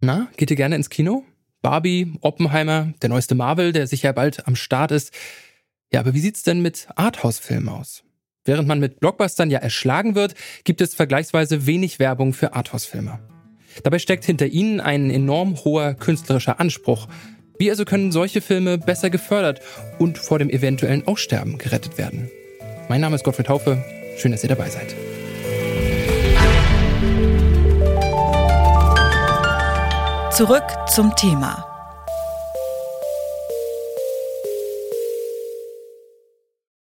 Na, geht ihr gerne ins Kino? Barbie, Oppenheimer, der neueste Marvel, der sicher bald am Start ist. Ja, aber wie sieht's denn mit Arthouse-Filmen aus? Während man mit Blockbustern ja erschlagen wird, gibt es vergleichsweise wenig Werbung für Arthouse-Filme. Dabei steckt hinter ihnen ein enorm hoher künstlerischer Anspruch. Wie also können solche Filme besser gefördert und vor dem eventuellen Aussterben gerettet werden? Mein Name ist Gottfried Haufe. Schön, dass ihr dabei seid. Zurück zum Thema.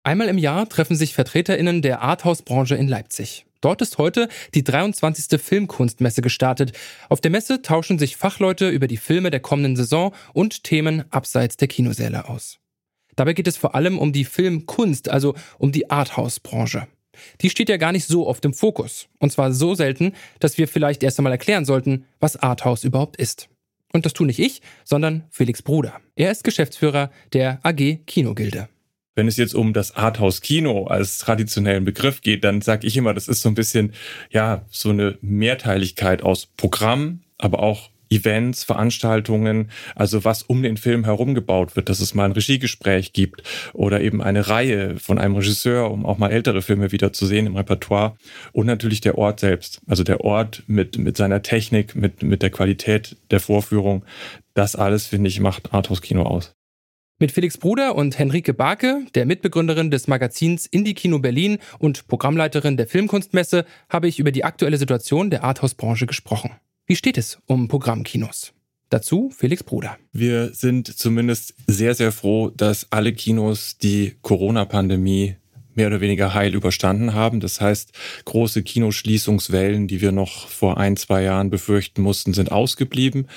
Einmal im Jahr treffen sich VertreterInnen der Arthouse-Branche in Leipzig. Dort ist heute die 23. Filmkunstmesse gestartet. Auf der Messe tauschen sich Fachleute über die Filme der kommenden Saison und Themen abseits der Kinosäle aus. Dabei geht es vor allem um die Filmkunst, also um die Arthouse-Branche. Die steht ja gar nicht so oft im Fokus. Und zwar so selten, dass wir vielleicht erst einmal erklären sollten, was Arthouse überhaupt ist. Und das tue nicht ich, sondern Felix Bruder. Er ist Geschäftsführer der AG Kinogilde. Wenn es jetzt um das Arthouse-Kino als traditionellen Begriff geht, dann sage ich immer, das ist so ein bisschen, ja, so eine Mehrteiligkeit aus Programm, aber auch Events, Veranstaltungen, also was um den Film herum gebaut wird, dass es mal ein Regiegespräch gibt oder eben eine Reihe von einem Regisseur, um auch mal ältere Filme wieder zu sehen im Repertoire und natürlich der Ort selbst, also der Ort mit, mit seiner Technik, mit, mit der Qualität der Vorführung, das alles, finde ich, macht Arthouse-Kino aus. Mit Felix Bruder und Henrike Barke, der Mitbegründerin des Magazins Indie Kino Berlin und Programmleiterin der Filmkunstmesse, habe ich über die aktuelle Situation der Arthouse-Branche gesprochen. Wie steht es um Programmkinos? Dazu Felix Bruder. Wir sind zumindest sehr, sehr froh, dass alle Kinos die Corona-Pandemie mehr oder weniger heil überstanden haben. Das heißt, große Kinoschließungswellen, die wir noch vor ein, zwei Jahren befürchten mussten, sind ausgeblieben.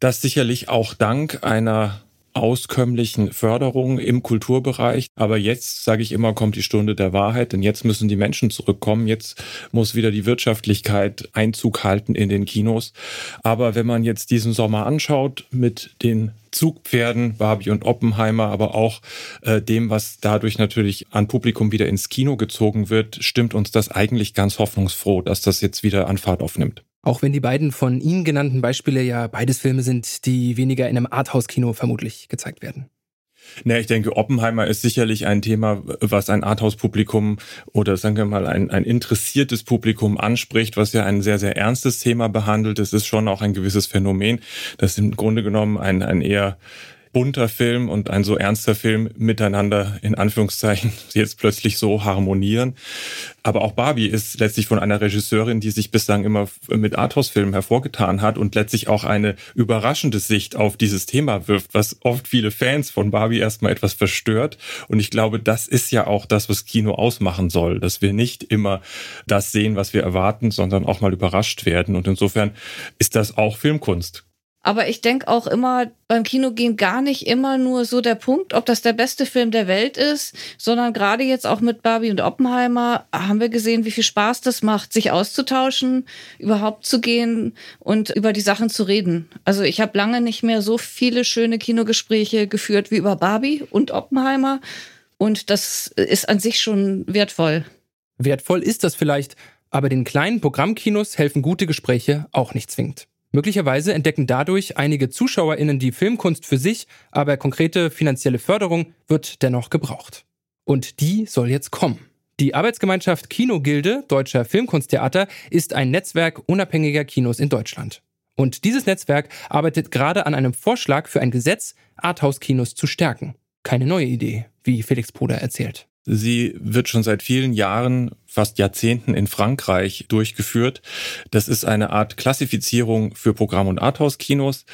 Das sicherlich auch dank einer auskömmlichen Förderung im Kulturbereich. Aber jetzt, sage ich immer, kommt die Stunde der Wahrheit, denn jetzt müssen die Menschen zurückkommen. Jetzt muss wieder die Wirtschaftlichkeit Einzug halten in den Kinos. Aber wenn man jetzt diesen Sommer anschaut mit den Zugpferden, Barbie und Oppenheimer, aber auch äh, dem, was dadurch natürlich an Publikum wieder ins Kino gezogen wird, stimmt uns das eigentlich ganz hoffnungsfroh, dass das jetzt wieder an Fahrt aufnimmt. Auch wenn die beiden von Ihnen genannten Beispiele ja beides Filme sind, die weniger in einem Arthouse-Kino vermutlich gezeigt werden. Ne, ich denke, Oppenheimer ist sicherlich ein Thema, was ein Arthouse-Publikum oder sagen wir mal ein, ein interessiertes Publikum anspricht, was ja ein sehr, sehr ernstes Thema behandelt. Es ist schon auch ein gewisses Phänomen, das im Grunde genommen ein, ein eher bunter Film und ein so ernster Film miteinander in Anführungszeichen jetzt plötzlich so harmonieren. Aber auch Barbie ist letztlich von einer Regisseurin, die sich bislang immer mit Arthouse-Filmen hervorgetan hat und letztlich auch eine überraschende Sicht auf dieses Thema wirft, was oft viele Fans von Barbie erstmal etwas verstört. Und ich glaube, das ist ja auch das, was Kino ausmachen soll, dass wir nicht immer das sehen, was wir erwarten, sondern auch mal überrascht werden. Und insofern ist das auch Filmkunst. Aber ich denke auch immer, beim Kino gehen gar nicht immer nur so der Punkt, ob das der beste Film der Welt ist, sondern gerade jetzt auch mit Barbie und Oppenheimer haben wir gesehen, wie viel Spaß das macht, sich auszutauschen, überhaupt zu gehen und über die Sachen zu reden. Also ich habe lange nicht mehr so viele schöne Kinogespräche geführt wie über Barbie und Oppenheimer. Und das ist an sich schon wertvoll. Wertvoll ist das vielleicht, aber den kleinen Programmkinos helfen gute Gespräche auch nicht zwingend. Möglicherweise entdecken dadurch einige ZuschauerInnen die Filmkunst für sich, aber konkrete finanzielle Förderung wird dennoch gebraucht. Und die soll jetzt kommen. Die Arbeitsgemeinschaft Kinogilde Deutscher Filmkunsttheater ist ein Netzwerk unabhängiger Kinos in Deutschland. Und dieses Netzwerk arbeitet gerade an einem Vorschlag für ein Gesetz, Arthouse-Kinos zu stärken. Keine neue Idee, wie Felix Bruder erzählt. Sie wird schon seit vielen Jahren fast Jahrzehnten in Frankreich durchgeführt. Das ist eine Art Klassifizierung für Programm- und Arthouse-Kinos,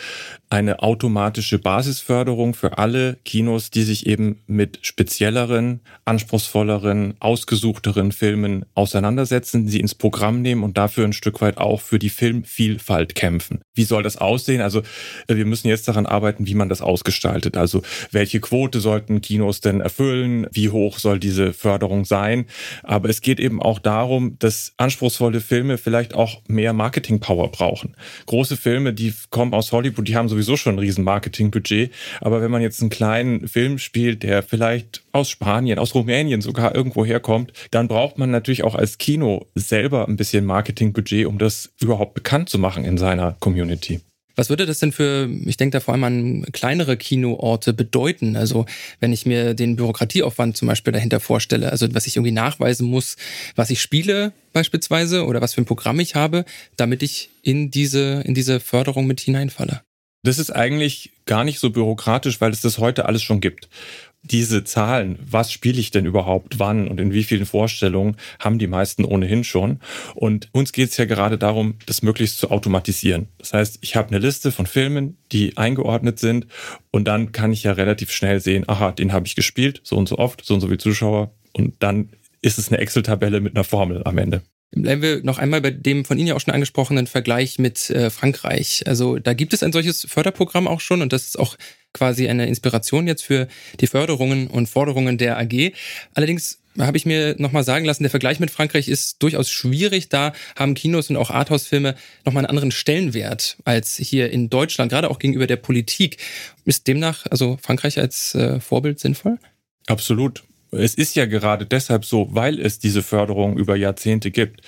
eine automatische Basisförderung für alle Kinos, die sich eben mit spezielleren, anspruchsvolleren, ausgesuchteren Filmen auseinandersetzen, sie ins Programm nehmen und dafür ein Stück weit auch für die Filmvielfalt kämpfen. Wie soll das aussehen? Also äh, wir müssen jetzt daran arbeiten, wie man das ausgestaltet. Also welche Quote sollten Kinos denn erfüllen? Wie hoch soll diese Förderung sein? Aber es geht eben eben auch darum, dass anspruchsvolle Filme vielleicht auch mehr Marketing-Power brauchen. Große Filme, die kommen aus Hollywood, die haben sowieso schon ein riesen Marketing-Budget. Aber wenn man jetzt einen kleinen Film spielt, der vielleicht aus Spanien, aus Rumänien sogar irgendwo herkommt, dann braucht man natürlich auch als Kino selber ein bisschen Marketing-Budget, um das überhaupt bekannt zu machen in seiner Community. Was würde das denn für, ich denke da vor allem an kleinere Kinoorte bedeuten? Also wenn ich mir den Bürokratieaufwand zum Beispiel dahinter vorstelle, also was ich irgendwie nachweisen muss, was ich spiele beispielsweise oder was für ein Programm ich habe, damit ich in diese, in diese Förderung mit hineinfalle. Das ist eigentlich gar nicht so bürokratisch, weil es das heute alles schon gibt diese Zahlen, was spiele ich denn überhaupt wann und in wie vielen Vorstellungen, haben die meisten ohnehin schon. Und uns geht es ja gerade darum, das möglichst zu automatisieren. Das heißt, ich habe eine Liste von Filmen, die eingeordnet sind und dann kann ich ja relativ schnell sehen, aha, den habe ich gespielt, so und so oft, so und so viele Zuschauer und dann ist es eine Excel-Tabelle mit einer Formel am Ende. Bleiben wir noch einmal bei dem von Ihnen ja auch schon angesprochenen Vergleich mit äh, Frankreich. Also da gibt es ein solches Förderprogramm auch schon und das ist auch quasi eine Inspiration jetzt für die Förderungen und Forderungen der AG. Allerdings habe ich mir nochmal sagen lassen, der Vergleich mit Frankreich ist durchaus schwierig. Da haben Kinos und auch Arthouse-Filme nochmal einen anderen Stellenwert als hier in Deutschland, gerade auch gegenüber der Politik. Ist demnach also Frankreich als äh, Vorbild sinnvoll? Absolut. Es ist ja gerade deshalb so, weil es diese Förderung über Jahrzehnte gibt.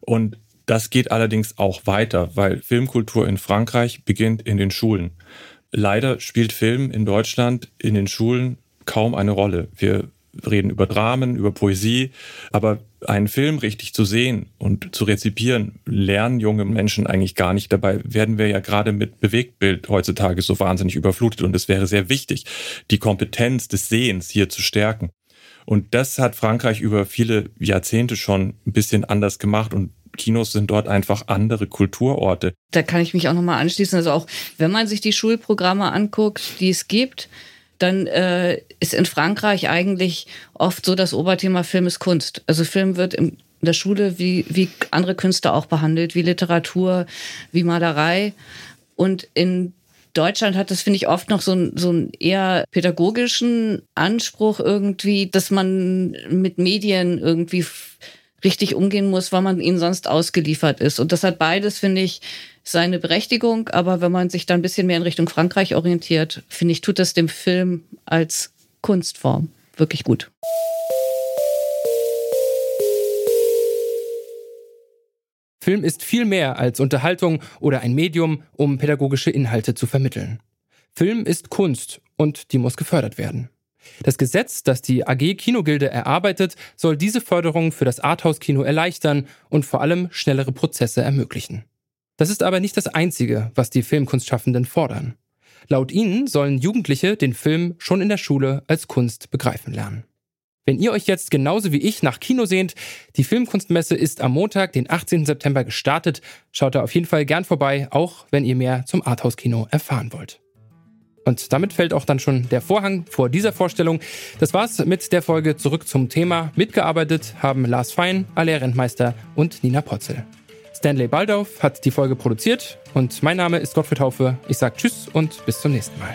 Und das geht allerdings auch weiter, weil Filmkultur in Frankreich beginnt in den Schulen. Leider spielt Film in Deutschland in den Schulen kaum eine Rolle. Wir reden über Dramen, über Poesie, aber einen Film richtig zu sehen und zu rezipieren, lernen junge Menschen eigentlich gar nicht. Dabei werden wir ja gerade mit Bewegtbild heutzutage so wahnsinnig überflutet und es wäre sehr wichtig, die Kompetenz des Sehens hier zu stärken. Und das hat Frankreich über viele Jahrzehnte schon ein bisschen anders gemacht und Kinos sind dort einfach andere Kulturorte. Da kann ich mich auch nochmal anschließen. Also auch wenn man sich die Schulprogramme anguckt, die es gibt, dann äh, ist in Frankreich eigentlich oft so das Oberthema Film ist Kunst. Also Film wird in der Schule wie, wie andere Künste auch behandelt, wie Literatur, wie Malerei. Und in Deutschland hat das, finde ich, oft noch so, so einen eher pädagogischen Anspruch irgendwie, dass man mit Medien irgendwie richtig umgehen muss, weil man ihnen sonst ausgeliefert ist. Und das hat beides, finde ich, seine Berechtigung. Aber wenn man sich da ein bisschen mehr in Richtung Frankreich orientiert, finde ich, tut das dem Film als Kunstform wirklich gut. Film ist viel mehr als Unterhaltung oder ein Medium, um pädagogische Inhalte zu vermitteln. Film ist Kunst und die muss gefördert werden. Das Gesetz, das die AG Kinogilde erarbeitet, soll diese Förderung für das Arthouse-Kino erleichtern und vor allem schnellere Prozesse ermöglichen. Das ist aber nicht das Einzige, was die Filmkunstschaffenden fordern. Laut ihnen sollen Jugendliche den Film schon in der Schule als Kunst begreifen lernen. Wenn ihr euch jetzt genauso wie ich nach Kino sehnt, die Filmkunstmesse ist am Montag, den 18. September gestartet. Schaut da auf jeden Fall gern vorbei, auch wenn ihr mehr zum Arthouse-Kino erfahren wollt. Und damit fällt auch dann schon der Vorhang vor dieser Vorstellung. Das war's mit der Folge zurück zum Thema. Mitgearbeitet haben Lars Fein, Alea Rentmeister und Nina Potzel. Stanley Baldauf hat die Folge produziert und mein Name ist Gottfried Haufe. Ich sage Tschüss und bis zum nächsten Mal.